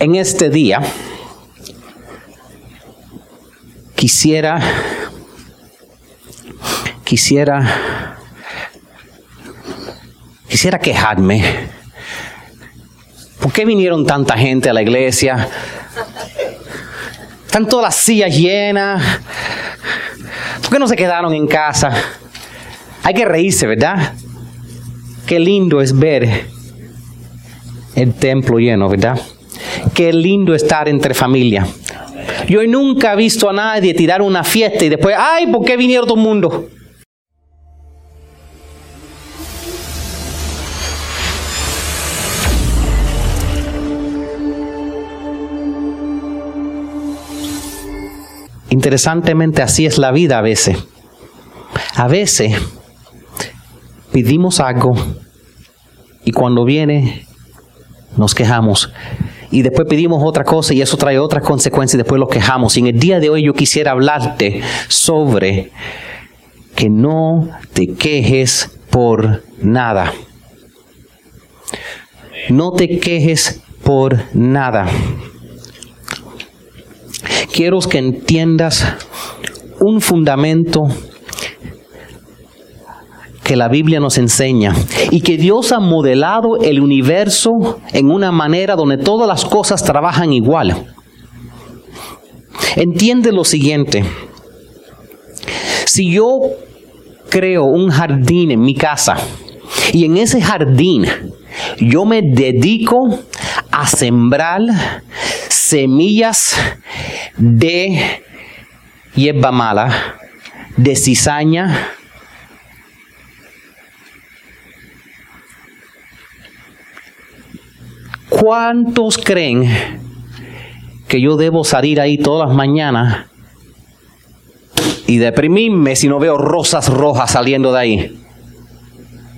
en este día quisiera, quisiera, quisiera quejarme. ¿Por qué vinieron tanta gente a la iglesia? Están todas las sillas llenas. ¿Por qué no se quedaron en casa? Hay que reírse, ¿verdad? Qué lindo es ver el templo lleno, ¿verdad? Qué lindo estar entre familia. Yo nunca he visto a nadie tirar una fiesta y después, ay, ¿por qué vinieron todo el mundo? Interesantemente, así es la vida a veces. A veces pedimos algo y cuando viene nos quejamos y después pedimos otra cosa y eso trae otras consecuencias y después lo quejamos. Y en el día de hoy yo quisiera hablarte sobre que no te quejes por nada. No te quejes por nada. Quiero que entiendas un fundamento que la Biblia nos enseña y que Dios ha modelado el universo en una manera donde todas las cosas trabajan igual. Entiende lo siguiente. Si yo creo un jardín en mi casa y en ese jardín yo me dedico a sembrar semillas de hierba mala, de cizaña, ¿Cuántos creen que yo debo salir ahí todas las mañanas y deprimirme si no veo rosas rojas saliendo de ahí?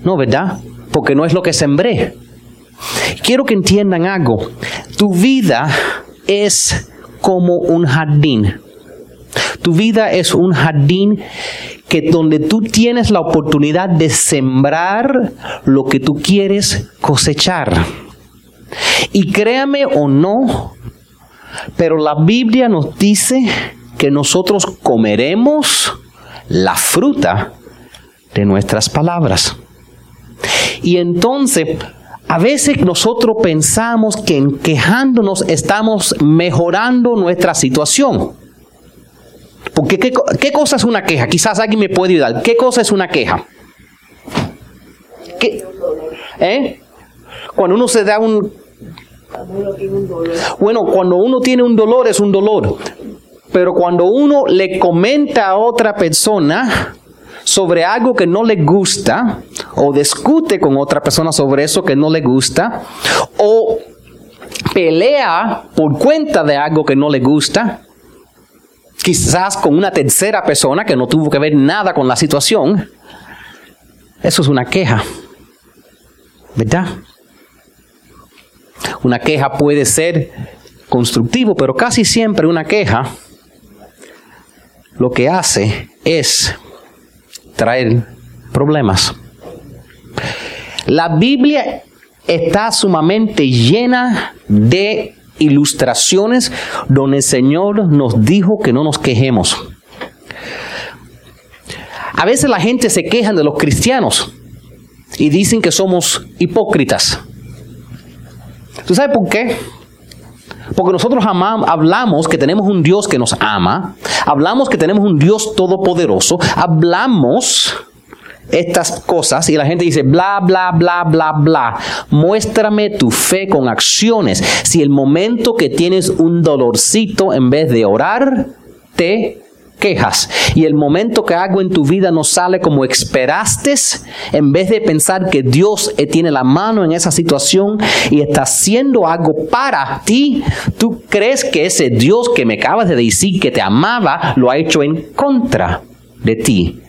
No, ¿verdad? Porque no es lo que sembré. Quiero que entiendan algo. Tu vida es como un jardín. Tu vida es un jardín que donde tú tienes la oportunidad de sembrar lo que tú quieres cosechar. Y créame o no, pero la Biblia nos dice que nosotros comeremos la fruta de nuestras palabras. Y entonces, a veces nosotros pensamos que en quejándonos estamos mejorando nuestra situación. Porque ¿qué, ¿qué, cosa es una queja? Quizás alguien me puede ayudar. ¿Qué cosa es una queja? ¿Qué? ¿Eh? Cuando uno se da un bueno, cuando uno tiene un dolor es un dolor. Pero cuando uno le comenta a otra persona sobre algo que no le gusta, o discute con otra persona sobre eso que no le gusta, o pelea por cuenta de algo que no le gusta, quizás con una tercera persona que no tuvo que ver nada con la situación, eso es una queja. ¿Verdad? Una queja puede ser constructivo, pero casi siempre una queja lo que hace es traer problemas. La Biblia está sumamente llena de ilustraciones donde el Señor nos dijo que no nos quejemos. A veces la gente se queja de los cristianos y dicen que somos hipócritas. ¿Tú sabes por qué? Porque nosotros hablamos que tenemos un Dios que nos ama, hablamos que tenemos un Dios todopoderoso, hablamos estas cosas y la gente dice bla, bla, bla, bla, bla. Muéstrame tu fe con acciones. Si el momento que tienes un dolorcito en vez de orar, te quejas y el momento que algo en tu vida no sale como esperaste, en vez de pensar que Dios tiene la mano en esa situación y está haciendo algo para ti, tú crees que ese Dios que me acabas de decir que te amaba lo ha hecho en contra de ti.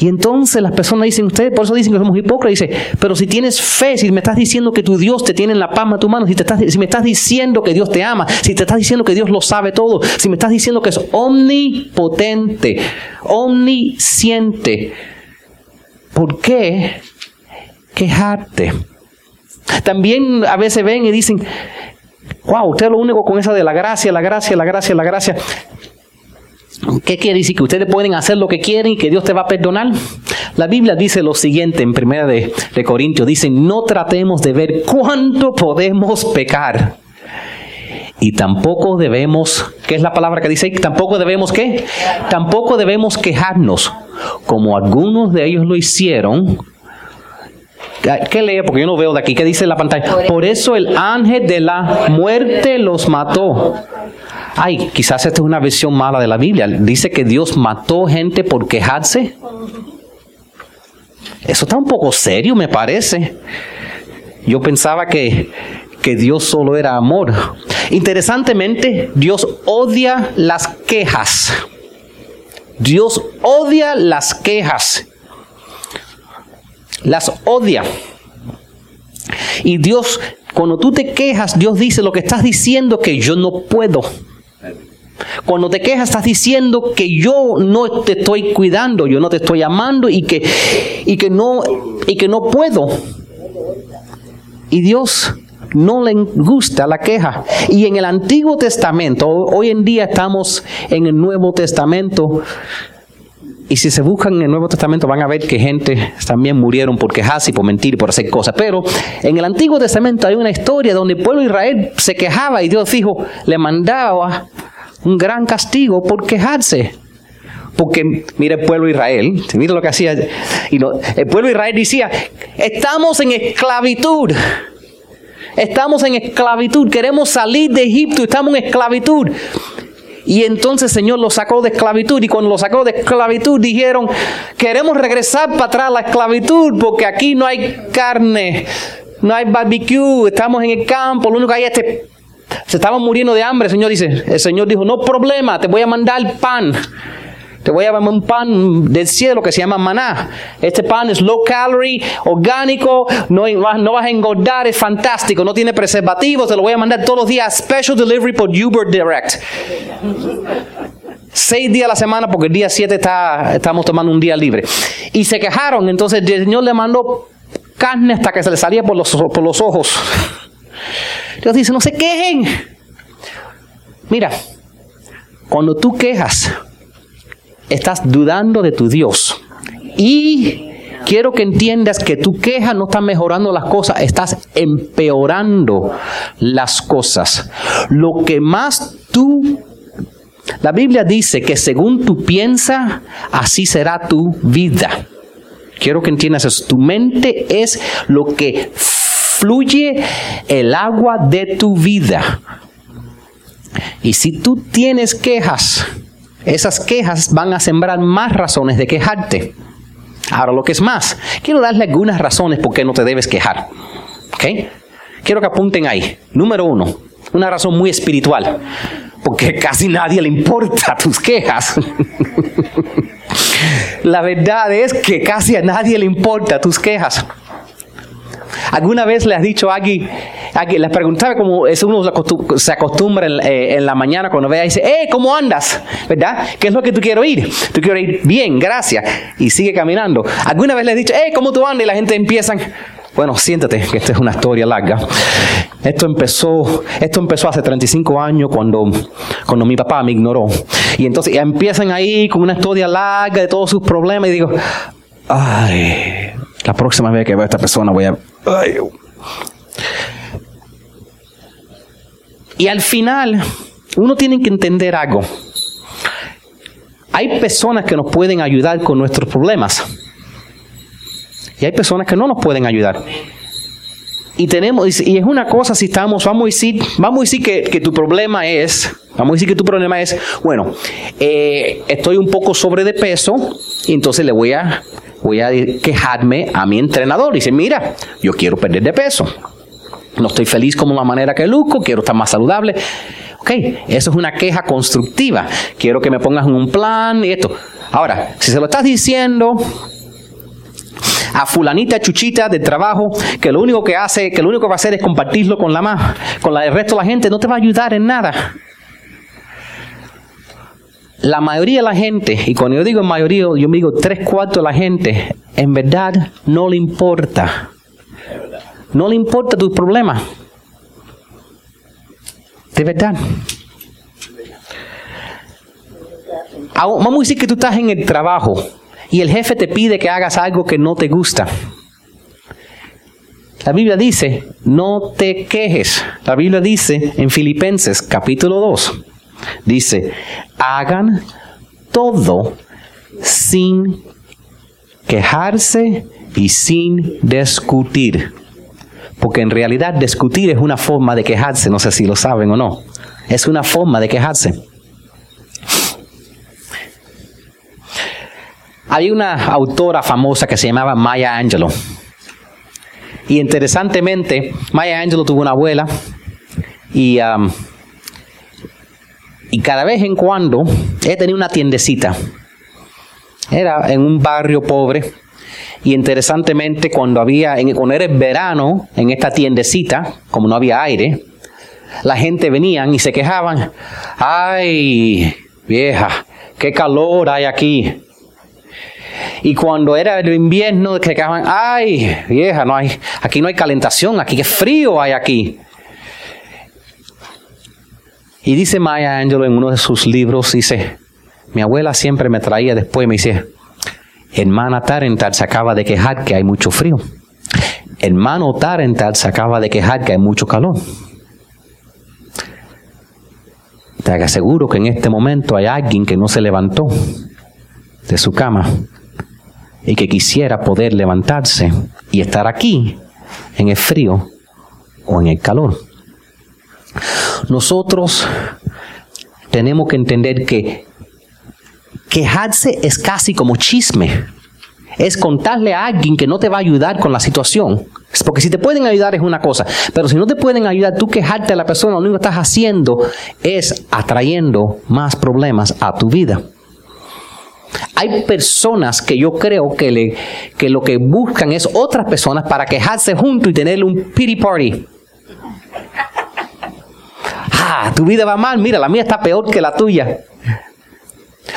Y entonces las personas dicen, ustedes por eso dicen que somos hipócritas. Dice, pero si tienes fe, si me estás diciendo que tu Dios te tiene en la palma de tu mano, si, te estás, si me estás diciendo que Dios te ama, si te estás diciendo que Dios lo sabe todo, si me estás diciendo que es omnipotente, omnisciente, ¿por qué quejarte? También a veces ven y dicen, wow, usted es lo único con esa de la gracia, la gracia, la gracia, la gracia. ¿Qué quiere decir? ¿Que ustedes pueden hacer lo que quieren y que Dios te va a perdonar? La Biblia dice lo siguiente en primera de, de Corintios. Dice, no tratemos de ver cuánto podemos pecar. Y tampoco debemos, ¿qué es la palabra que dice? Tampoco debemos qué? Tampoco debemos quejarnos, como algunos de ellos lo hicieron. ¿Qué lee? Porque yo no veo de aquí. ¿Qué dice en la pantalla? Por eso el ángel de la muerte los mató. Ay, quizás esta es una versión mala de la Biblia. Dice que Dios mató gente por quejarse. Eso está un poco serio, me parece. Yo pensaba que, que Dios solo era amor. Interesantemente, Dios odia las quejas. Dios odia las quejas. Las odia. Y Dios, cuando tú te quejas, Dios dice lo que estás diciendo que yo no puedo. Cuando te quejas estás diciendo que yo no te estoy cuidando, yo no te estoy amando y que, y que, no, y que no puedo. Y Dios no le gusta la queja. Y en el Antiguo Testamento, hoy en día estamos en el Nuevo Testamento, y si se buscan en el Nuevo Testamento van a ver que gente también murieron por quejarse y por mentir y por hacer cosas. Pero en el Antiguo Testamento hay una historia donde el pueblo de Israel se quejaba y Dios dijo, le mandaba un gran castigo por quejarse. Porque mira el pueblo de Israel, mira lo que hacía. Y el pueblo de Israel decía, estamos en esclavitud. Estamos en esclavitud, queremos salir de Egipto, estamos en esclavitud. Y entonces el Señor lo sacó de esclavitud. Y cuando lo sacó de esclavitud dijeron, queremos regresar para atrás a la esclavitud porque aquí no hay carne, no hay barbecue, estamos en el campo, lo único que hay es este... Se estaban muriendo de hambre, el Señor dice. El Señor dijo, no problema, te voy a mandar pan. Te voy a dar un pan del cielo que se llama maná. Este pan es low calorie, orgánico, no, no vas a engordar, es fantástico, no tiene preservativos, te lo voy a mandar todos los días. Special delivery por Uber Direct. Seis días a la semana porque el día siete está, estamos tomando un día libre. Y se quejaron, entonces el Señor le mandó carne hasta que se le salía por los, por los ojos. Dios dice, no se quejen. Mira, cuando tú quejas, estás dudando de tu Dios. Y quiero que entiendas que tu queja no está mejorando las cosas, estás empeorando las cosas. Lo que más tú... La Biblia dice que según tú piensas, así será tu vida. Quiero que entiendas eso. Tu mente es lo que fluye el agua de tu vida. Y si tú tienes quejas, esas quejas van a sembrar más razones de quejarte. Ahora lo que es más, quiero darle algunas razones por qué no te debes quejar. ¿Ok? Quiero que apunten ahí. Número uno, una razón muy espiritual, porque casi nadie le importa tus quejas. La verdad es que casi a nadie le importa tus quejas. ¿Alguna vez le has dicho a alguien, alguien les preguntaba como es uno se acostumbra eh, en, la mañana cuando ve y dice, ¡eh, ¿cómo andas? ¿Verdad? ¿Qué es lo que tú quieres ir? Tú quieres ir bien, gracias. Y sigue caminando. ¿Alguna vez le has dicho, ¡eh, cómo tú andas? Y la gente empieza, bueno, siéntate, que esta es una historia larga. Esto empezó, esto empezó hace 35 años cuando, cuando mi papá me ignoró. Y entonces empiezan ahí con una historia larga de todos sus problemas y digo, ay, la próxima vez que veo a esta persona voy a... Y al final, uno tiene que entender algo. Hay personas que nos pueden ayudar con nuestros problemas. Y hay personas que no nos pueden ayudar. Y tenemos, y es una cosa si estamos, vamos a decir, vamos a decir que, tu problema es, vamos a decir que tu problema es, bueno, eh, estoy un poco sobre de peso, entonces le voy a voy a quejarme a mi entrenador. Y dice, mira, yo quiero perder de peso. No estoy feliz como la manera que luzco, quiero estar más saludable. Ok, eso es una queja constructiva. Quiero que me pongas en un plan y esto. Ahora, si se lo estás diciendo a fulanita chuchita de trabajo que lo único que hace, que lo único que va a hacer es compartirlo con la más, con la, el resto de la gente, no te va a ayudar en nada la mayoría de la gente, y cuando yo digo mayoría, yo me digo tres cuartos de la gente, en verdad no le importa. No le importa tu problema. De verdad. Vamos a decir que tú estás en el trabajo y el jefe te pide que hagas algo que no te gusta. La Biblia dice, no te quejes. La Biblia dice en Filipenses capítulo 2, dice, hagan todo sin quejarse y sin discutir. Porque en realidad discutir es una forma de quejarse, no sé si lo saben o no. Es una forma de quejarse. Hay una autora famosa que se llamaba Maya Angelou. Y interesantemente, Maya Angelou tuvo una abuela y, um, y cada vez en cuando ella tenía una tiendecita. Era en un barrio pobre. Y interesantemente, cuando había, cuando era verano, en esta tiendecita, como no había aire, la gente venían y se quejaban. Ay, vieja, qué calor hay aquí. Y cuando era el invierno, se quejaban, ay, vieja, no hay, aquí no hay calentación, aquí qué frío hay aquí. Y dice Maya Angelou en uno de sus libros, dice, mi abuela siempre me traía después, me dice, hermana Tarental se acaba de quejar que hay mucho frío. Hermano Tarental se acaba de quejar que hay mucho calor. Te aseguro que en este momento hay alguien que no se levantó de su cama y que quisiera poder levantarse y estar aquí en el frío o en el calor. Nosotros tenemos que entender que quejarse es casi como chisme. Es contarle a alguien que no te va a ayudar con la situación. Porque si te pueden ayudar es una cosa, pero si no te pueden ayudar, tú quejarte a la persona, lo único que estás haciendo es atrayendo más problemas a tu vida. Hay personas que yo creo que, le, que lo que buscan es otras personas para quejarse juntos y tener un pity party. Ah, tu vida va mal, mira, la mía está peor que la tuya.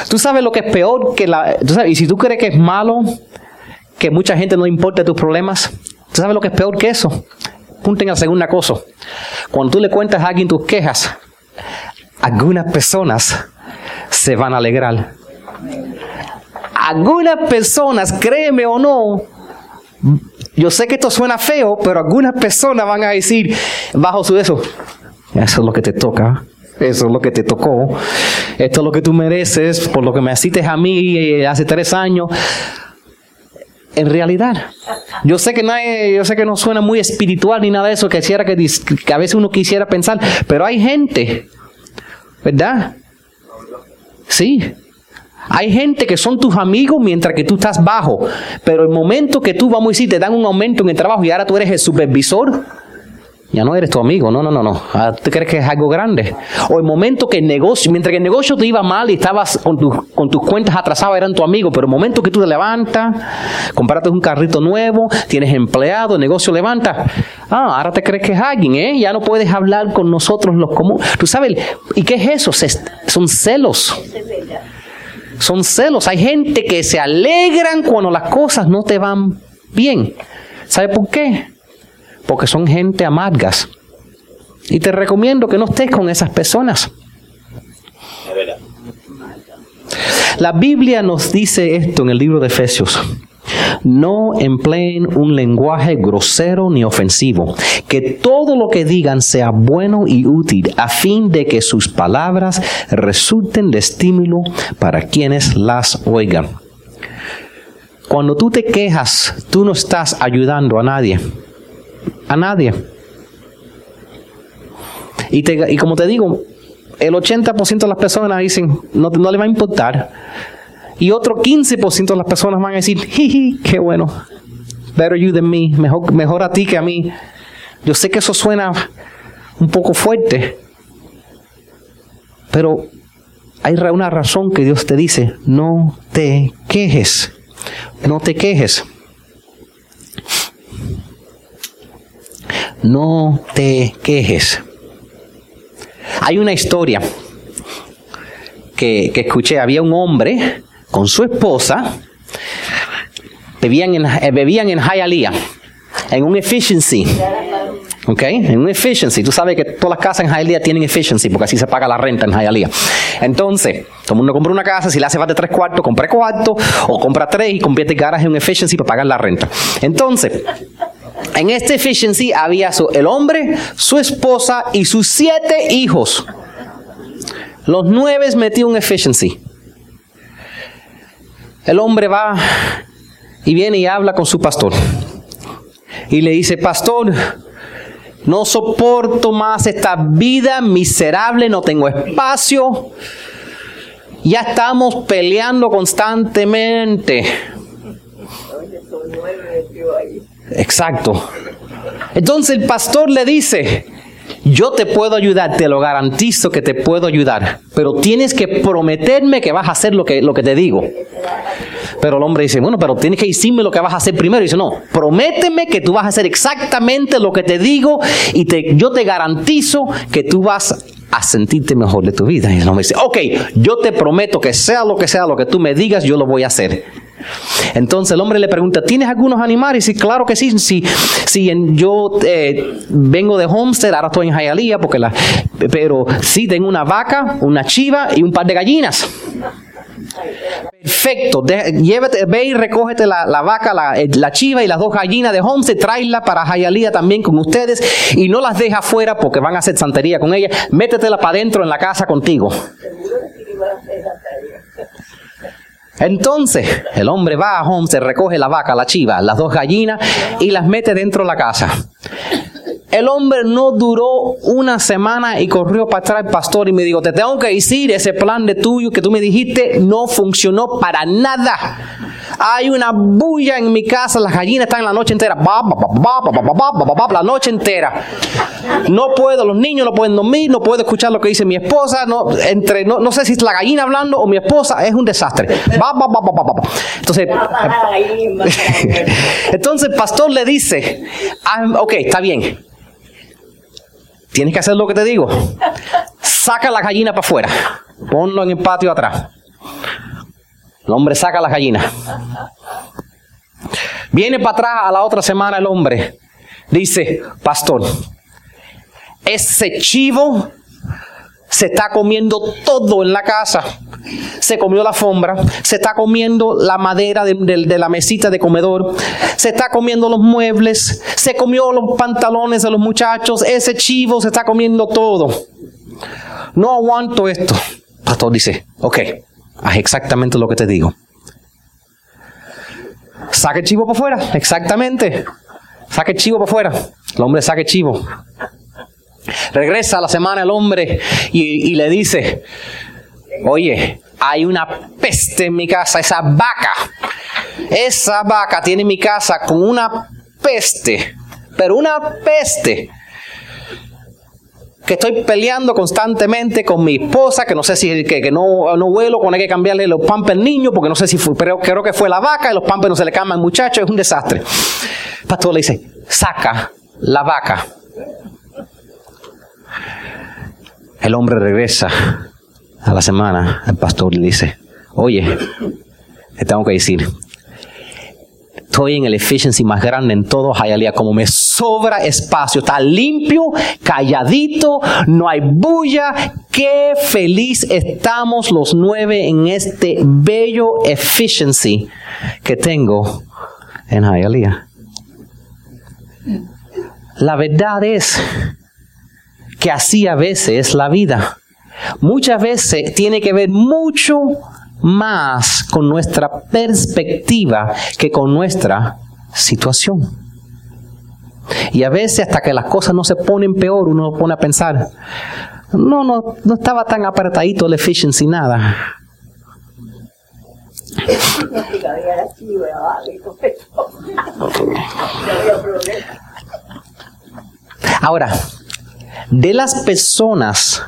Tú sabes lo que es peor que la... ¿tú sabes? Y si tú crees que es malo, que mucha gente no importa tus problemas, ¿tú sabes lo que es peor que eso? Punten a la segunda cosa. Cuando tú le cuentas a alguien tus quejas, algunas personas se van a alegrar. Algunas personas, créeme o no, yo sé que esto suena feo, pero algunas personas van a decir bajo su eso, eso es lo que te toca. Eso es lo que te tocó. Esto es lo que tú mereces por lo que me hiciste a mí eh, hace tres años. En realidad, yo sé que hay- yo sé que no suena muy espiritual ni nada de eso que, quisiera que a veces uno quisiera pensar, pero hay gente, ¿verdad? Sí. Hay gente que son tus amigos mientras que tú estás bajo, pero el momento que tú, vamos a decir, te dan un aumento en el trabajo y ahora tú eres el supervisor, ya no eres tu amigo, no, no, no, no. Ah, ¿Tú crees que es algo grande? O el momento que el negocio, mientras que el negocio te iba mal y estabas con, tus- con tus cuentas atrasadas, eran tu amigo, pero el momento que tú te levantas, compraste un carrito nuevo, tienes empleado, el negocio levanta, ah, ahora te crees que es alguien, ¿eh? Ya no puedes hablar con nosotros los comunes. ¿Tú sabes? ¿Y qué es eso? Son celos. Son celos. Hay gente que se alegran cuando las cosas no te van bien. ¿Sabe por qué? Porque son gente amargas. Y te recomiendo que no estés con esas personas. La Biblia nos dice esto en el libro de Efesios. No empleen un lenguaje grosero ni ofensivo. Que todo lo que digan sea bueno y útil a fin de que sus palabras resulten de estímulo para quienes las oigan. Cuando tú te quejas, tú no estás ayudando a nadie. A nadie. Y, te- y como te digo, el 80% de las personas dicen, no, no le va a importar. Y otro 15% de las personas van a decir, jiji, qué bueno. Better you than me. Mejor, mejor a ti que a mí. Yo sé que eso suena un poco fuerte. Pero hay una razón que Dios te dice, no te quejes. No te quejes. No te quejes. Hay una historia que, escuché. Había un hombre con su esposa. Bebían en, eh, bebían en Hialeah, en un efficiency. ¿Ok? En un efficiency. Tú sabes que todas las casas en Hialeah tienen efficiency porque así se paga la renta en Hialeah. Entonces, todo el mundo compra una casa, si le hace falta tres cuartos, compra cuarto o compra tres y convierte el garaje en un efficiency para pagar la renta. Entonces, en este efficiency había el hombre, su esposa y sus siete hijos. Los nueve metió un efficiency. El hombre va y viene y habla con su pastor. Y le dice, pastor, no soporto más esta vida miserable, no tengo espacio. Ya estamos peleando constantemente. Exacto. Entonces el pastor le dice, yo te puedo ayudar, te lo garantizo que te puedo ayudar, pero tienes que prometerme que vas a hacer lo que, lo que te digo. Pero el hombre dice, bueno, pero tienes que decirme lo que vas a hacer primero. Y dice, no, prométeme que tú vas a hacer exactamente lo que te digo y te, yo te garantizo que tú vas a sentirte mejor de tu vida. Y el hombre dice, ok, yo te prometo que sea lo que sea lo que tú me digas, yo lo voy a hacer. Entonces el hombre le pregunta, ¿tienes algunos animales? Y claro que sí, sí yo eh, vengo de Homestead, ahora estoy en Hialeah, porque la, pero sí tengo una vaca, una chiva y un par de gallinas. Perfecto, llévate, ve y recógete la, vaca, eh, la, chiva y las dos gallinas de Homestead, tráela para Hialeah también con ustedes y no las deja afuera porque van a hacer santería con ellas, métetela para adentro en la casa contigo. Entonces el hombre va a home, se recoge la vaca, la chiva, las dos gallinas y las mete dentro de la casa. El hombre no duró una semana y corrió para atrás el pastor y me dijo, te tengo que decir, ese plan de tuyo que tú me dijiste no funcionó para nada. Hay una bulla en mi casa, las gallinas están la noche entera, la noche entera. No puedo, los niños no pueden dormir, no puedo escuchar lo que dice mi esposa, no, entre, no, sé si es la gallina hablando o mi esposa, es un desastre. Entonces, entonces el pastor le dice, ok, está bien. Tienes que hacer lo que te digo. Saca la gallina para afuera. Ponlo en el patio atrás. El hombre saca las gallinas. Viene para atrás a la otra semana el hombre. Dice, pastor, ese chivo se está comiendo todo en la casa. Se comió la alfombra, se está comiendo la madera de, de, la mesita de comedor, se está comiendo los muebles, se comió los pantalones de los muchachos, ese chivo se está comiendo todo. No aguanto esto. Pastor dice, ok, Haz exactamente lo que te digo. Saque el chivo para afuera, exactamente. Saque el chivo para afuera. El hombre saque el chivo. Regresa a la semana el hombre y, y le dice, oye, hay una peste en mi casa, esa vaca. Esa vaca tiene mi casa con una peste, pero una peste que estoy peleando constantemente con mi esposa, que no sé si que, que no, no vuelo, con hay que cambiarle los pampers al niño, porque no sé si fue, pero creo que fue la vaca y los pampers no se le cambian al muchacho, es un desastre. El pastor le dice, saca la vaca. El hombre regresa a la semana, el pastor le dice, oye, te tengo que decir, estoy en el efficiency más grande en todo Hialeah, como me sobra espacio, está limpio, calladito, no hay bulla. Qué feliz estamos los nueve en este bello efficiency que tengo en Hialeah. La verdad es que así a veces es la vida. Muchas veces tiene que ver mucho más con nuestra perspectiva que con nuestra situación. Y a veces hasta que las cosas no se ponen peor, uno pone a pensar, no, no, no estaba tan apretadito el efficiency, nada. Ahora, de las personas,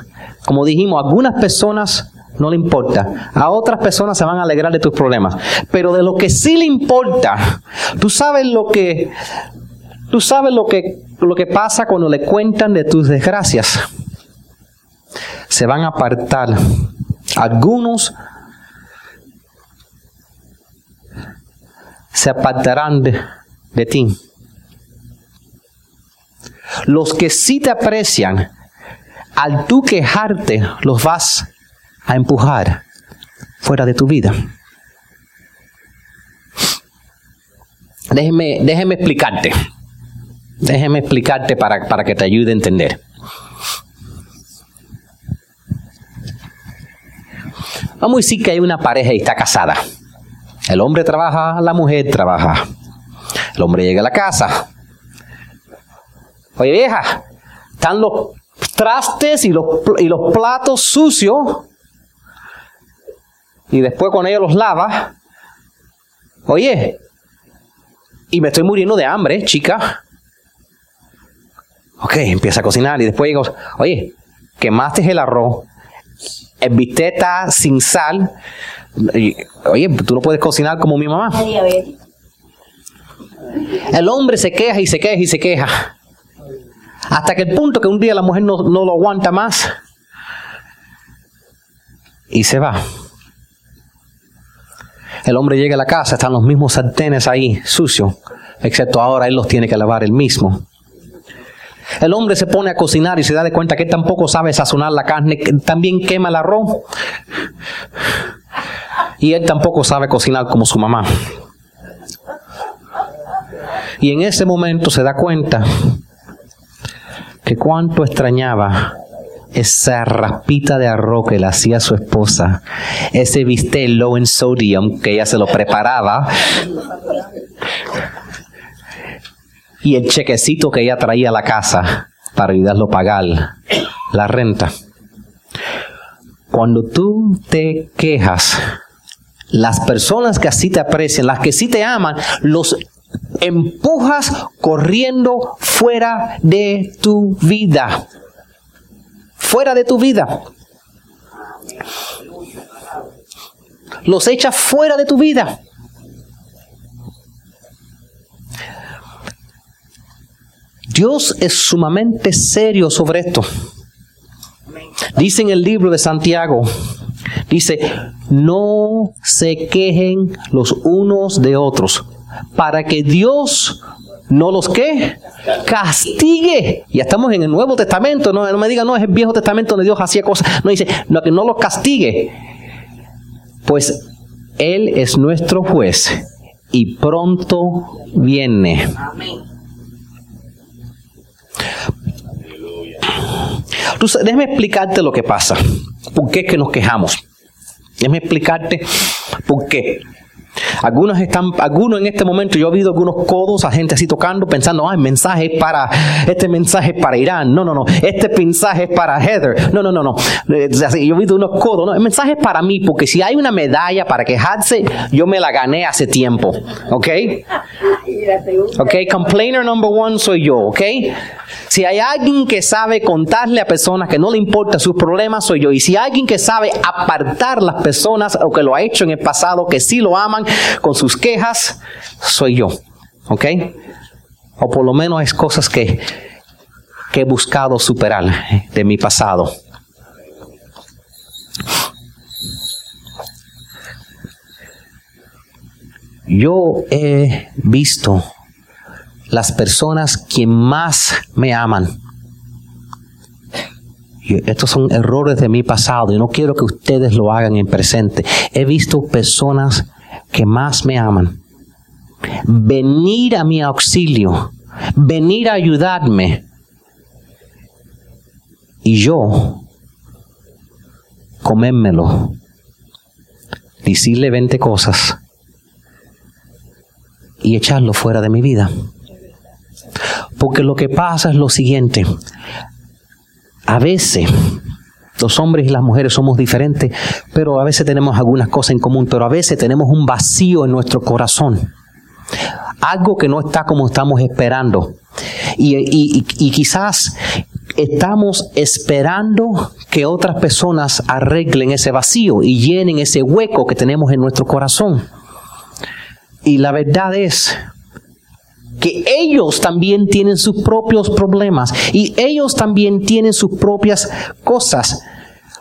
como dijimos, algunas personas no le importa. A otras personas se van a alegrar de tus problemas. Pero de lo que sí le importa, tú sabes lo que, tú sabes lo que, lo que pasa cuando le cuentan de tus desgracias. Se van a apartar. Algunos se apartarán de, de ti. Los que sí te aprecian, al tú quejarte, los vas a empujar fuera de tu vida. Déjeme, déjeme explicarte. Déjeme explicarte para, para que te ayude a entender. Vamos a decir que hay una pareja y está casada. El hombre trabaja, la mujer trabaja. El hombre llega a la casa. Oye vieja, están los trastes y los, y los platos sucios. Y después con ellos los lava. Oye, y me estoy muriendo de hambre, chica. Ok, empieza a cocinar y después digo, oye, quemaste el arroz, el bistec sin sal. oye, tú no puedes cocinar como mi mamá. El hombre se queja y se queja y se queja. Hasta que el punto que un día la mujer no, no lo aguanta más y se va. El hombre llega a la casa, están los mismos sartenes ahí, sucios, excepto ahora él los tiene que lavar él mismo. El hombre se pone a cocinar y se da de cuenta que tampoco sabe sazonar la carne, también quema el arroz. Y él tampoco sabe cocinar como su mamá. Y en ese momento se da cuenta que cuánto extrañaba esa rapita de arroz que le hacía su esposa, ese bistec low en sodium que ella se lo preparaba, y el chequecito que ella traía a la casa para ayudarlo a pagar la renta. Cuando tú te quejas, las personas que así te aprecian, las que sí te aman, los empujas corriendo fuera de tu vida fuera de tu vida. Los echa fuera de tu vida. Dios es sumamente serio sobre esto. Dice en el libro de Santiago, dice, no se quejen los unos de otros, para que Dios no los que castigue. Ya estamos en el Nuevo Testamento, no, no me diga, no, es el Viejo Testamento donde Dios hacía cosas. No dice, no, que no los castigue. Pues Él es nuestro juez y pronto viene. Entonces, déjame explicarte lo que pasa. ¿Por qué es que nos quejamos? Déjame explicarte por qué. Algunos están, algunos en este momento, yo he oído algunos codos a gente así tocando, pensando, ah, el mensaje es para, este mensaje es para Irán. No, no, no. Este mensaje es para Heather. No, no, no, no. Yo he oído unos codos. No, el mensaje es para mí, porque si hay una medalla para quejarse, yo me la gané hace tiempo. ¿Ok? ¿Ok? Complainer number one soy yo. ¿Ok? Si hay alguien que sabe contarle a personas que no le importa sus problemas, soy yo. Y si hay alguien que sabe apartar las personas o que lo ha hecho en el pasado, que sí lo aman con sus quejas, soy yo. ¿Ok? O por lo menos es cosas que, que he buscado superar de mi pasado. Yo he visto las personas que más me aman. estos son errores de mi pasado y no quiero que ustedes lo hagan en presente. He visto personas que más me aman venir a mi auxilio, venir a ayudarme. Y yo comérmelo, decirle 20 cosas y echarlo fuera de mi vida. Porque lo que pasa es lo siguiente. A veces los hombres y las mujeres somos diferentes, pero a veces tenemos algunas cosas en común, pero a veces tenemos un vacío en nuestro corazón. Algo que no está como estamos esperando. Y, y quizás estamos esperando que otras personas arreglen ese vacío y llenen ese hueco que tenemos en nuestro corazón. Y la verdad es que ellos también tienen sus propios problemas y ellos también tienen sus propias cosas.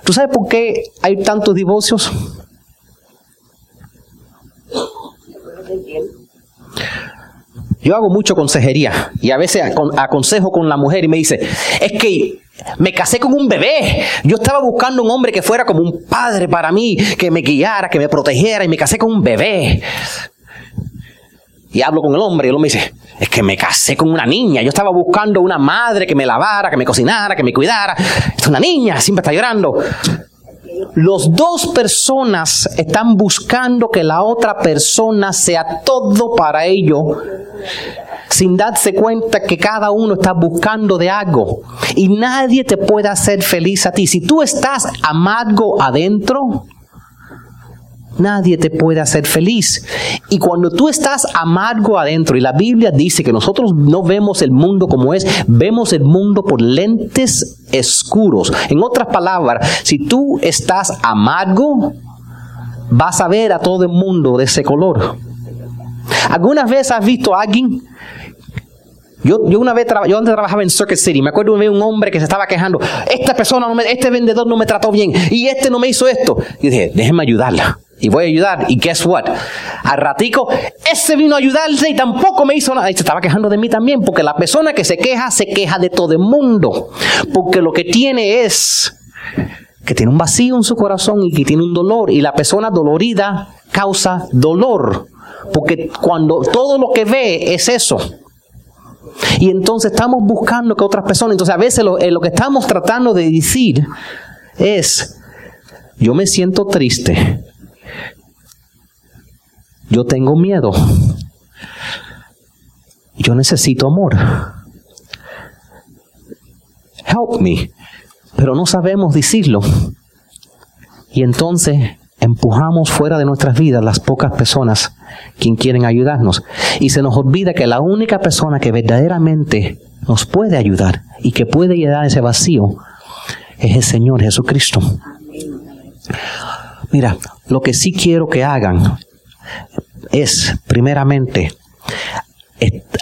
¿Tú sabes por qué hay tantos divorcios? Yo hago mucho consejería y a veces acon- aconsejo con la mujer y me dice, es que me casé con un bebé. Yo estaba buscando un hombre que fuera como un padre para mí, que me guiara, que me protegiera y me casé con un bebé. Y hablo con el hombre y el hombre me dice, es que me casé con una niña. Yo estaba buscando una madre que me lavara, que me cocinara, que me cuidara. Es una niña, siempre está llorando. Los dos personas están buscando que la otra persona sea todo para ello, sin darse cuenta que cada uno está buscando de algo. Y nadie te puede hacer feliz a ti. Si tú estás amargo adentro, Nadie te puede hacer feliz. Y cuando tú estás amargo adentro, y la Biblia dice que nosotros no vemos el mundo como es, vemos el mundo por lentes oscuros. En otras palabras, si tú estás amargo, vas a ver a todo el mundo de ese color. ¿Algunas veces has visto a alguien? Yo, una vez, yo antes trabajaba en Circuit City, me acuerdo de un hombre que se estaba quejando, esta persona, no me- este vendedor no me trató bien y este no me hizo esto. Y dije, déjeme ayudarla. Y voy a ayudar. Y guess what? Al ratico, ese vino a ayudarse y tampoco me hizo nada. Y se estaba quejando de mí también, porque la persona que se queja, se queja de todo el mundo. Porque lo que tiene es que tiene un vacío en su corazón y que tiene un dolor. Y la persona dolorida causa dolor. Porque cuando todo lo que ve es eso. Y entonces estamos buscando que otras personas, entonces a veces lo, eh, lo que estamos tratando de decir es, yo me siento triste, yo tengo miedo, yo necesito amor. Help me. Pero no sabemos decirlo. Y entonces empujamos fuera de nuestras vidas las pocas personas quien quieren ayudarnos. Y se nos olvida que la única persona que verdaderamente nos puede ayudar y que puede llenar ese vacío es el Señor Jesucristo. Mira, lo que sí quiero que hagan es, primeramente,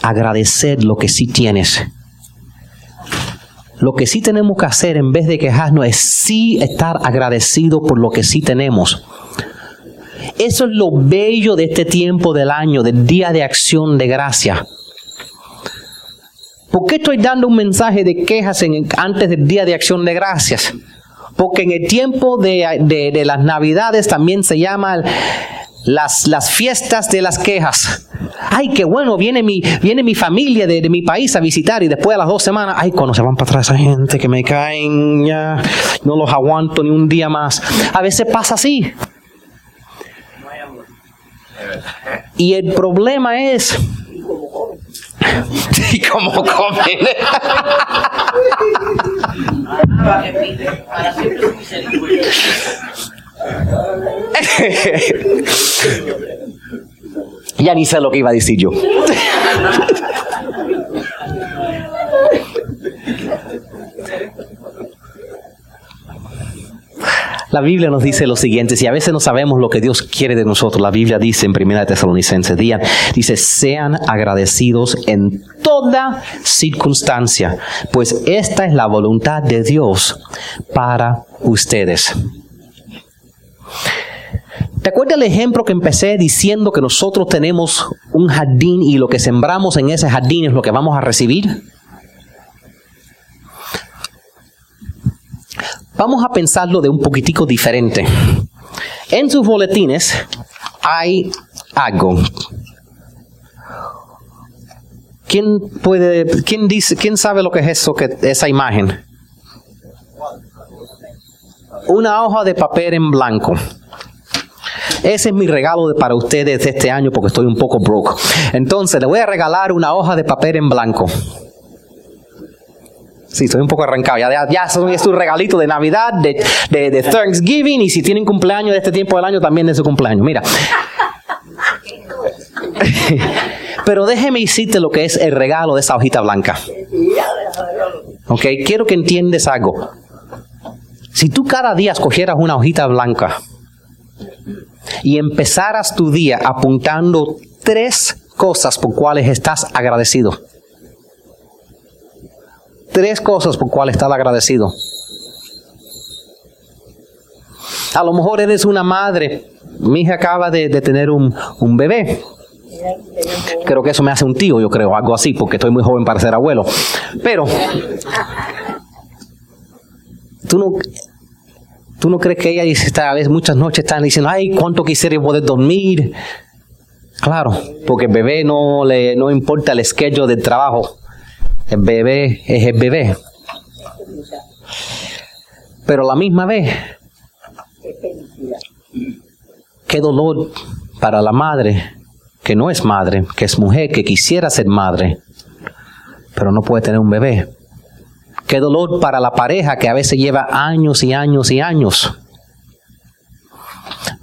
agradecer lo que sí tienes. Lo que sí tenemos que hacer en vez de quejarnos es sí estar agradecido por lo que sí tenemos. Eso es lo bello de este tiempo del año, del día de acción de gracia. ¿Por qué estoy dando un mensaje de quejas en- antes del día de acción de gracias? Porque en el tiempo de, de- de las navidades también se llaman las, las fiestas de las quejas. Ay, qué bueno, viene mi, viene mi familia de, de mi país a visitar y después a las dos semanas, ay, cuando se van para atrás esa gente que me caen, ya no los aguanto ni un día más. A veces pasa así. Y el problema es... ¿Y cómo comen? Ya ni sé lo que iba a decir yo. La Biblia nos dice lo siguiente, si a veces no sabemos lo que Dios quiere de nosotros, la Biblia dice en 1 Tesalonicenses, día, dice, sean agradecidos en toda circunstancia, pues esta es la voluntad de Dios para ustedes. ¿Te acuerdas el ejemplo que empecé diciendo que nosotros tenemos un jardín y lo que sembramos en ese jardín es lo que vamos a recibir? Vamos a pensarlo de un poquitico diferente. En sus boletines hay algo. ¿Quién puede, quién dice, quién sabe lo que es eso, que esa imagen? Una hoja de papel en blanco. Ese es mi regalo para ustedes de este año porque estoy un poco broke. Entonces, le voy a regalar una hoja de papel en blanco. Sí, estoy un poco arrancado. Ya, ya, ya es un regalito de Navidad, de, Thanksgiving. Y si tienen cumpleaños de este tiempo del año, también de su cumpleaños. Mira. Pero déjeme decirte lo que es el regalo de esa hojita blanca. Ok, quiero que entiendas algo. Si tú cada día escogieras una hojita blanca y empezaras tu día apuntando tres cosas por cuales estás agradecido. Tres cosas por cuales estás agradecido. A lo mejor eres una madre. Mi hija acaba de, de tener un, un bebé. Creo que eso me hace un tío, yo creo, algo así, porque estoy muy joven para ser abuelo. Pero, tú no, tú no crees que ella dice, a veces muchas noches están diciendo, ay, cuánto quisiera poder dormir. Claro, porque el bebé no le no importa el schedule del trabajo. El bebé es el bebé. Pero la misma vez, qué dolor para la madre que no es madre, que es mujer, que quisiera ser madre, pero no puede tener un bebé. Qué dolor para la pareja que a veces lleva años y años y años.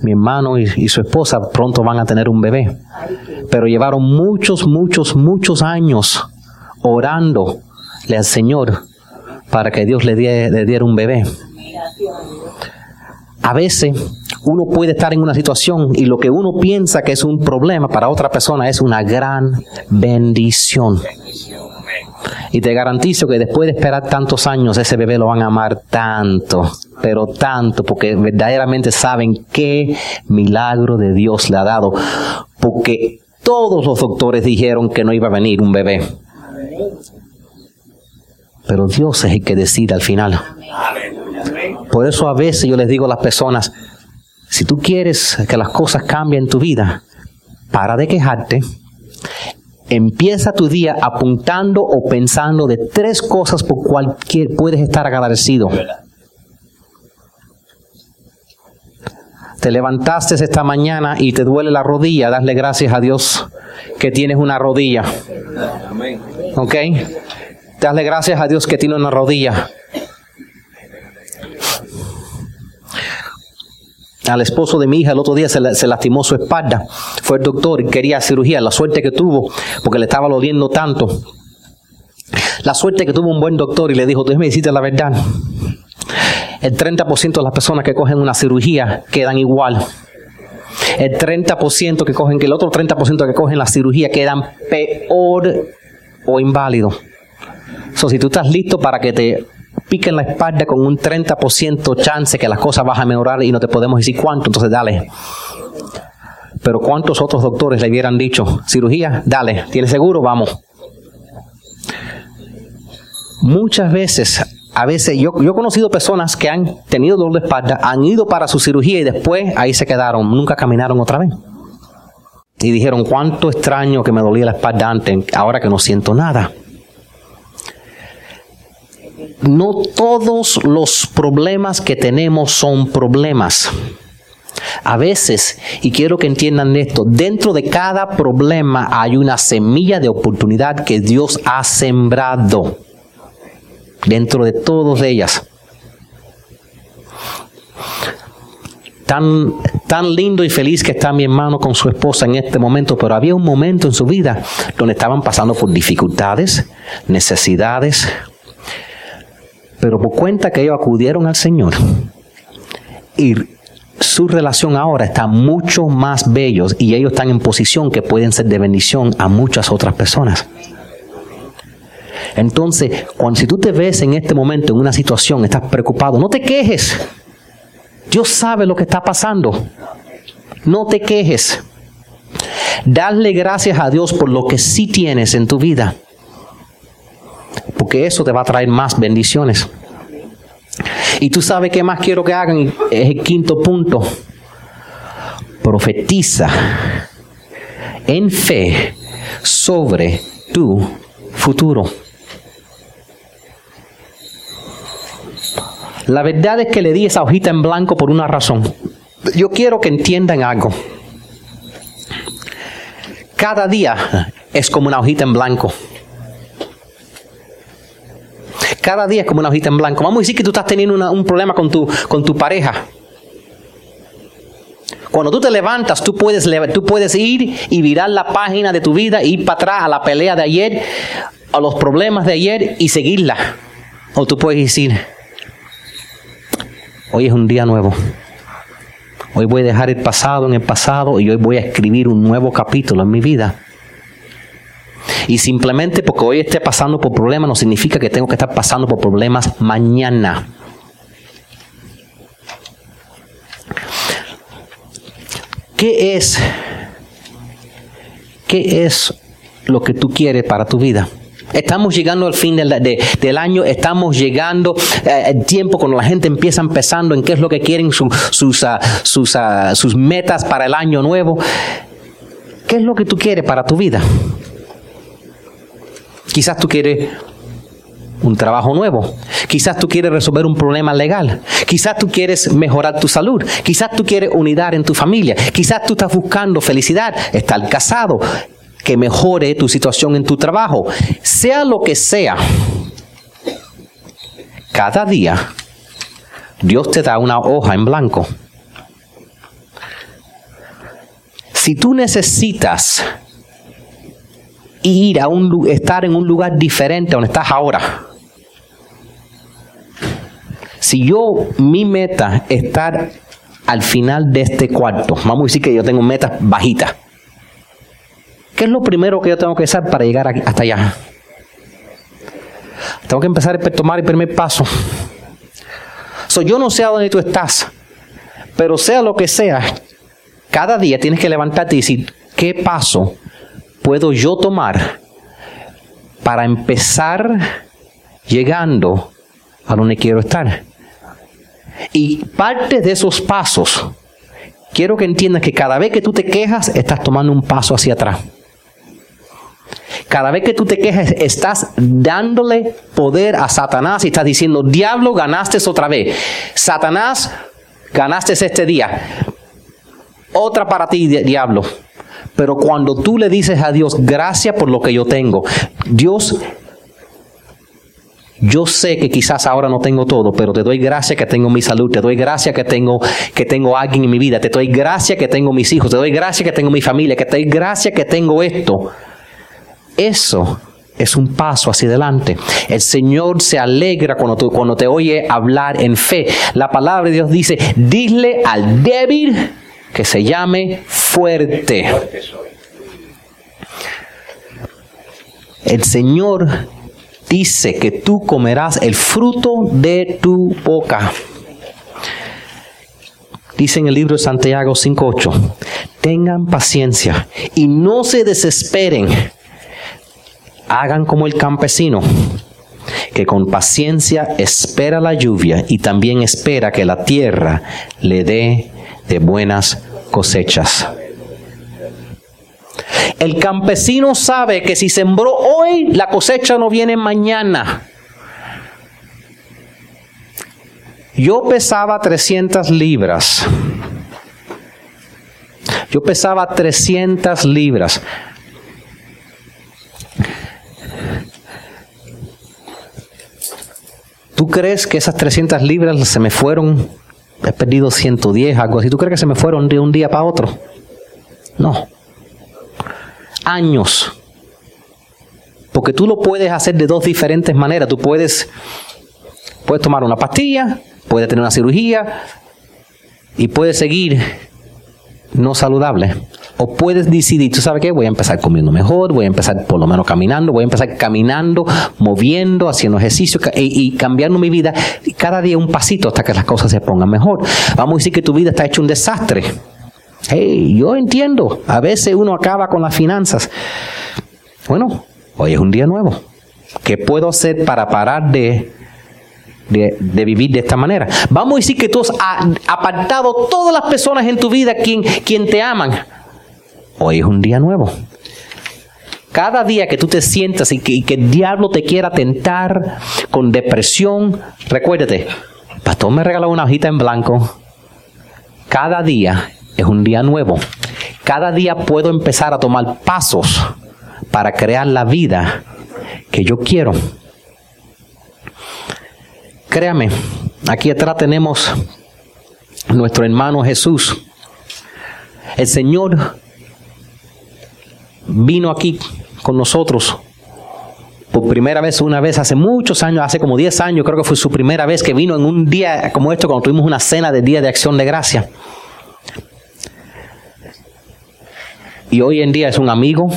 Mi hermano y, su esposa pronto van a tener un bebé, pero llevaron muchos, muchos, muchos años orando al Señor para que Dios le, le diera un bebé. A veces uno puede estar en una situación y lo que uno piensa que es un problema para otra persona es una gran bendición. Y te garantizo que después de esperar tantos años, ese bebé lo van a amar tanto, pero tanto, porque verdaderamente saben qué milagro de Dios le ha dado. Porque todos los doctores dijeron que no iba a venir un bebé. Pero Dios es el que decide al final. Por eso a veces yo les digo a las personas, si tú quieres que las cosas cambien en tu vida, para de quejarte. Empieza tu día apuntando o pensando de tres cosas por cualquier puedes estar agradecido. Te levantaste esta mañana y te duele la rodilla, dasle gracias a Dios que tienes una rodilla. ¿Ok? Dale gracias a Dios que tiene una rodilla. Al esposo de mi hija el otro día se, lastimó su espalda. Fue el doctor y quería cirugía. La suerte que tuvo, porque le estaba doliendo tanto. La suerte que tuvo un buen doctor y le dijo, déjame decirte la verdad. El 30% de las personas que cogen una cirugía quedan igual. El 30% que cogen, que el otro 30% que cogen la cirugía quedan peor o inválido. So, si tú estás listo para que te pica en la espalda con un 30% chance que las cosas van a mejorar y no te podemos decir cuánto, entonces dale. Pero ¿cuántos otros doctores le hubieran dicho, cirugía, dale, ¿tienes seguro? Vamos. Muchas veces, a veces, yo, yo he conocido personas que han tenido dolor de espalda, han ido para su cirugía y después ahí se quedaron, nunca caminaron otra vez. Y dijeron, cuánto extraño que me dolía la espalda antes, ahora que no siento nada no todos los problemas que tenemos son problemas. A veces, y quiero que entiendan esto, dentro de cada problema hay una semilla de oportunidad que Dios ha sembrado. Dentro de todas ellas. Tan, tan lindo y feliz que está mi hermano con su esposa en este momento, pero había un momento en su vida donde estaban pasando por dificultades, necesidades, pero por cuenta que ellos acudieron al Señor y su relación ahora está mucho más bellos y ellos están en posición que pueden ser de bendición a muchas otras personas. Entonces, cuando si tú te ves en este momento en una situación, estás preocupado, no te quejes. Dios sabe lo que está pasando. No te quejes. Dale gracias a Dios por lo que sí tienes en tu vida porque eso te va a traer más bendiciones. Y tú sabes qué más quiero que hagan, es el quinto punto. Profetiza en fe sobre tu futuro. La verdad es que le di esa hojita en blanco por una razón. Yo quiero que entiendan algo. Cada día es como una hojita en blanco. Cada día es como una hojita en blanco. Vamos a decir que tú estás teniendo un problema con tu, con tu pareja. Cuando tú te levantas, tú puedes, tú puedes ir y virar la página de tu vida, ir para atrás a la pelea de ayer, a los problemas de ayer y seguirla. O tú puedes decir, hoy es un día nuevo. Hoy voy a dejar el pasado en el pasado y hoy voy a escribir un nuevo capítulo en mi vida. Y simplemente porque hoy esté pasando por problemas no significa que tengo que estar pasando por problemas mañana. ¿Qué es? ¿Qué es lo que tú quieres para tu vida? Estamos llegando al fin del, año, estamos llegando al eh, tiempo cuando la gente empieza empezando en qué es lo que quieren, sus, ah, sus, ah, sus metas para el año nuevo. ¿Qué es lo que tú quieres para tu vida? Quizás tú quieres un trabajo nuevo. Quizás tú quieres resolver un problema legal. Quizás tú quieres mejorar tu salud. Quizás tú quieres unidad en tu familia. Quizás tú estás buscando felicidad, estar casado, que mejore tu situación en tu trabajo. Sea lo que sea, cada día Dios te da una hoja en blanco. Si tú necesitas ir a un estar en un lugar diferente donde estás ahora, si yo, mi meta es estar al final de este cuarto, vamos a decir que yo tengo metas bajitas. ¿Qué es lo primero que yo tengo que hacer para llegar hasta allá? Tengo que empezar a tomar el primer paso. So, yo no sé a dónde tú estás, pero sea lo que sea, cada día tienes que levantarte y decir, ¿qué paso puedo yo tomar para empezar llegando a donde quiero estar? Y parte de esos pasos, quiero que entiendas que cada vez que tú te quejas, estás tomando un paso hacia atrás. Cada vez que tú te quejas, estás dándole poder a Satanás y estás diciendo, diablo, ganaste otra vez. Satanás, ganaste este día. Otra para ti, diablo. Pero cuando tú le dices a Dios, gracias por lo que yo tengo, Dios yo sé que quizás ahora no tengo todo, pero te doy gracias que tengo mi salud, te doy gracias que tengo, que tengo alguien en mi vida, te doy gracias que tengo mis hijos, te doy gracias que tengo mi familia, que te doy gracias que tengo esto. Eso es un paso hacia adelante. El Señor se alegra cuando, cuando te oye hablar en fe. La palabra de Dios dice, dile al débil que se llame fuerte. El Señor dice que tú comerás el fruto de tu boca. Dice en el libro de Santiago 5.8, tengan paciencia y no se desesperen. Hagan como el campesino, que con paciencia espera la lluvia y también espera que la tierra le dé de buenas cosechas. El campesino sabe que si sembró hoy, la cosecha no viene mañana. Yo pesaba 300 libras. Yo pesaba 300 libras. ¿Tú crees que esas 300 libras se me fueron? He perdido 110, algo así. ¿Tú crees que se me fueron de un día para otro? No años. Porque tú lo puedes hacer de dos diferentes maneras. Tú puedes, puedes tomar una pastilla, puedes tener una cirugía y puedes seguir no saludable. O puedes decidir, tú sabes qué, voy a empezar comiendo mejor, voy a empezar por lo menos caminando, voy a empezar caminando, moviendo, haciendo ejercicio y, y cambiando mi vida cada día un pasito hasta que las cosas se pongan mejor. Vamos a decir que tu vida está hecho un desastre. Hey, yo entiendo, a veces uno acaba con las finanzas. Bueno, hoy es un día nuevo. ¿Qué puedo hacer para parar de, de, vivir de esta manera? Vamos a decir que tú has apartado todas las personas en tu vida quien, quien te aman. Hoy es un día nuevo. Cada día que tú te sientas y que, el diablo te quiera tentar con depresión, recuérdate, pastor me regaló una hojita en blanco. Cada día es un día nuevo. Cada día puedo empezar a tomar pasos para crear la vida que yo quiero. Créame, aquí atrás tenemos nuestro hermano Jesús. El Señor vino aquí con nosotros por primera vez, una vez hace muchos años, hace como 10 años, creo que fue su primera vez que vino en un día como este, cuando tuvimos una cena de Día de Acción de Gracia. y hoy en día es un amigo,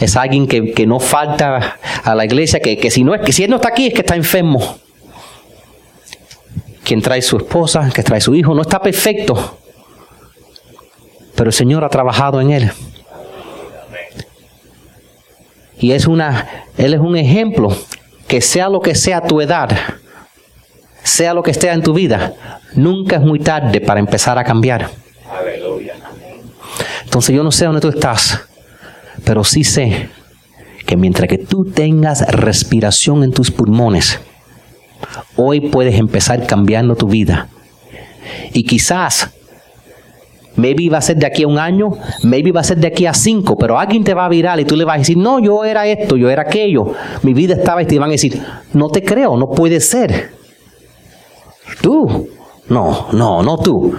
es alguien que, no falta a la iglesia, que, si, no es, que si él no está aquí es que está enfermo. Quien trae su esposa, que trae su hijo, no está perfecto, pero el Señor ha trabajado en él. Y es una, Él es un ejemplo que sea lo que sea tu edad, sea lo que esté en tu vida, nunca es muy tarde para empezar a cambiar. Entonces yo no sé dónde tú estás, pero sí sé que mientras que tú tengas respiración en tus pulmones, hoy puedes empezar cambiando tu vida. Y quizás Maybe va a ser de aquí a un año, maybe va a ser de aquí a cinco, pero alguien te va a virar y tú le vas a decir, no, yo era esto, yo era aquello, mi vida estaba y van a decir, no te creo, no puede ser. Tú, no, no, no tú.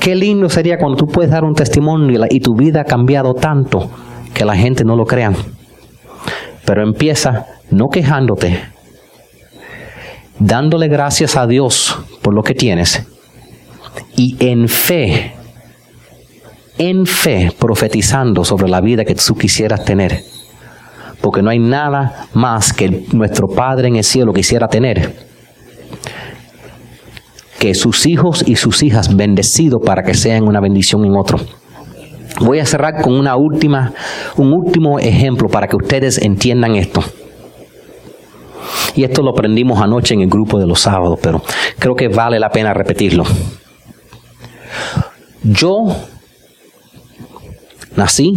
Qué lindo sería cuando tú puedes dar un testimonio y tu vida ha cambiado tanto que la gente no lo crea. Pero empieza no quejándote, dándole gracias a Dios por lo que tienes y en fe en fe profetizando sobre la vida que tú quisieras tener. Porque no hay nada más que nuestro Padre en el cielo quisiera tener. Que sus hijos y sus hijas bendecidos para que sean una bendición en otro. Voy a cerrar con una última, un último ejemplo para que ustedes entiendan esto. Y esto lo aprendimos anoche en el grupo de los sábados, pero creo que vale la pena repetirlo. Yo Nací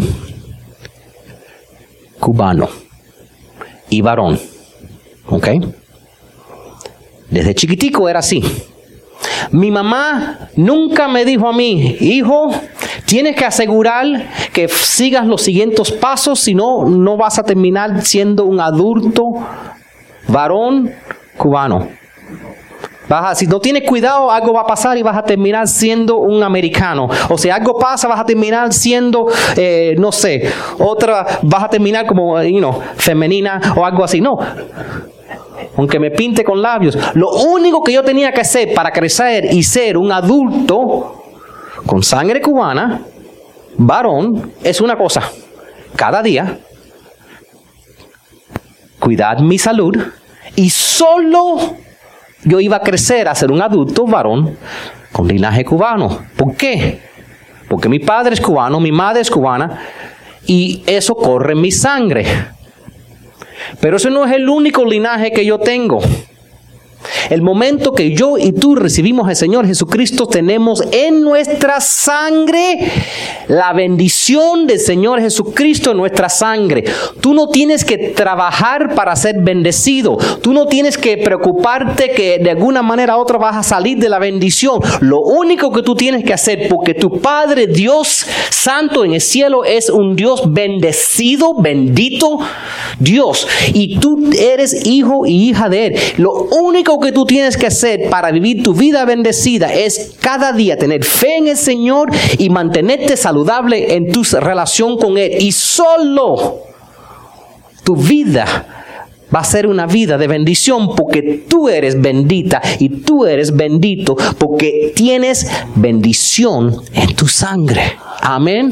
cubano y varón. ¿Ok? Desde chiquitico era así. Mi mamá nunca me dijo a mí, hijo, tienes que asegurar que sigas los siguientes pasos, si no, no vas a terminar siendo un adulto varón cubano. Vas si no tienes cuidado, algo va a pasar y vas a terminar siendo un americano. O si algo pasa, vas a terminar siendo, eh, no sé, otra, vas a terminar como, you know, femenina o algo así. No. Aunque me pinte con labios. Lo único que yo tenía que hacer para crecer y ser un adulto con sangre cubana, varón, es una cosa. Cada día, cuidar mi salud y solo yo iba a crecer a ser un adulto varón con linaje cubano. ¿Por qué? Porque mi padre es cubano, mi madre es cubana y eso corre en mi sangre. Pero eso no es el único linaje que yo tengo. El momento que yo y tú recibimos al Señor Jesucristo, tenemos en nuestra sangre la bendición del Señor Jesucristo en nuestra sangre. Tú no tienes que trabajar para ser bendecido. Tú no tienes que preocuparte que de alguna manera u otra vas a salir de la bendición. Lo único que tú tienes que hacer, porque tu Padre Dios Santo en el cielo es un Dios bendecido, bendito Dios. Y tú eres hijo y hija de Él. Lo único que tú tienes que hacer para vivir tu vida bendecida es cada día tener fe en el Señor y mantenerte saludable en tu relación con Él. Y solo tu vida va a ser una vida de bendición porque tú eres bendita y tú eres bendito porque tienes bendición en tu sangre. Amén.